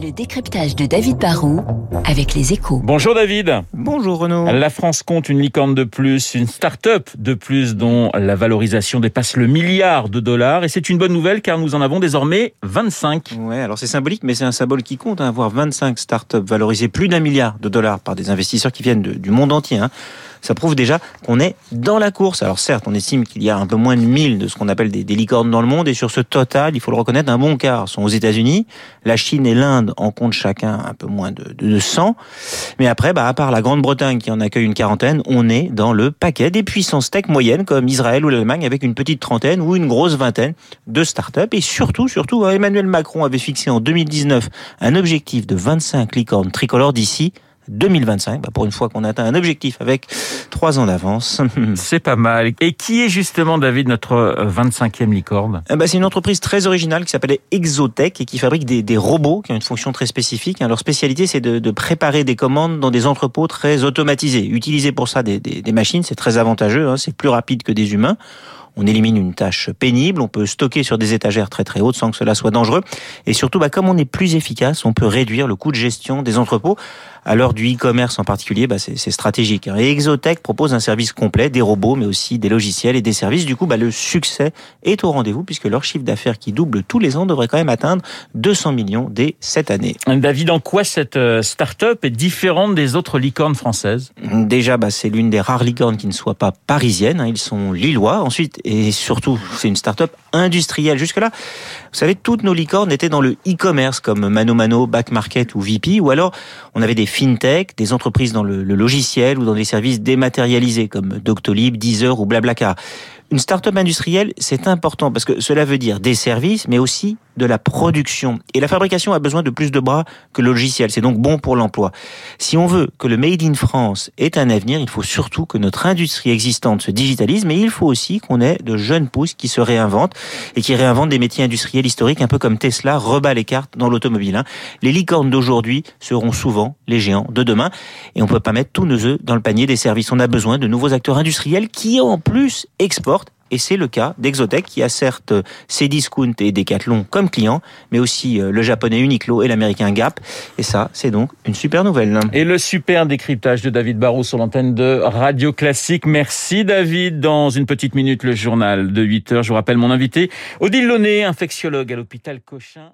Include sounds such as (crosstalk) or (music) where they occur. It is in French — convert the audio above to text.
Le décryptage de David Barrault avec les échos. Bonjour David. Bonjour Renaud. La France compte une licorne de plus, une start-up de plus dont la valorisation dépasse le milliard de dollars. Et c'est une bonne nouvelle car nous en avons désormais 25. Ouais, alors c'est symbolique, mais c'est un symbole qui compte, hein, avoir 25 start-up valorisées plus d'un milliard de dollars par des investisseurs qui viennent de- du monde entier. hein. Ça prouve déjà qu'on est dans la course. Alors certes, on estime qu'il y a un peu moins de 1000 de ce qu'on appelle des, licornes dans le monde, et sur ce total, il faut le reconnaître, un bon quart sont aux États-Unis. La Chine et l'Inde en comptent chacun un peu moins de, de 100. Mais après, bah, à part la Grande-Bretagne qui en accueille une quarantaine, on est dans le paquet des puissances tech moyennes comme Israël ou l'Allemagne avec une petite trentaine ou une grosse vingtaine de start-up. Et surtout, surtout, Emmanuel Macron avait fixé en 2019 un objectif de 25 licornes tricolores d'ici 2025. Bah, pour une fois qu'on atteint un objectif avec trois ans d'avance. (laughs) C'est pas mal. Et qui est justement David notre euh, 25e licorne? Eh ben, c'est une entreprise très originale qui s'appelle Exotech et qui fabrique des, des robots qui ont une fonction très spécifique. hein. Leur spécialité, c'est de, de préparer des commandes dans des entrepôts très automatisés. Utiliser pour ça des, des- des machines, c'est très avantageux. hein. C'est plus rapide que des humains. On élimine une tâche pénible, on peut stocker sur des étagères très très hautes sans que cela soit dangereux. Et surtout, bah, comme on est plus efficace, on peut réduire le coût de gestion des entrepôts. À l'heure du e-commerce en particulier, bah, c'est stratégique. Et Exotech propose un service complet, des robots, mais aussi des logiciels et des services. Du coup, bah, le succès est au rendez-vous puisque leur chiffre d'affaires qui double tous les ans devrait quand même atteindre 200 millions dès cette année. David, en quoi cette euh, start-up est différente des autres licornes françaises? Déjà, bah, c'est l'une des rares licornes qui ne soit pas parisienne. hein. Ils sont lillois. Ensuite, et surtout, c'est une start-up industrielle. Jusque-là, vous savez, toutes nos licornes étaient dans le e-commerce comme Mano Mano, Back Market ou VP. Ou alors, on avait des fintech, des entreprises dans le, le logiciel ou dans des services dématérialisés comme Doctolib, Deezer ou Blablacar. Une start-up industrielle, c'est important parce que cela veut dire des services, mais aussi de la production. Et la fabrication a besoin de plus de bras que le logiciel. C'est donc bon pour l'emploi. Si on veut que le Made in France ait un avenir, il faut surtout que notre industrie existante se digitalise, mais il faut aussi qu'on ait de jeunes pousses qui se réinventent et qui réinventent des métiers industriels historiques, un peu comme Tesla rebat les cartes dans l'automobile. hein. Les licornes d'aujourd'hui seront souvent les géants de demain et on ne peut pas mettre tous nos œufs dans le panier des services. On a besoin de nouveaux acteurs industriels qui en plus exportent et c'est le cas d'Exotech qui a certes Cdiscount et Decathlon comme clients, mais aussi euh, le japonais Uniqlo et l'américain Gap. Et ça, c'est donc une super nouvelle. Et le super décryptage de David Barrault sur l'antenne de Radio Classique. Merci David. Dans une petite minute, le journal de 8 heures. Je vous rappelle mon invité, Odile Launay, infectiologue à l'hôpital Cochin.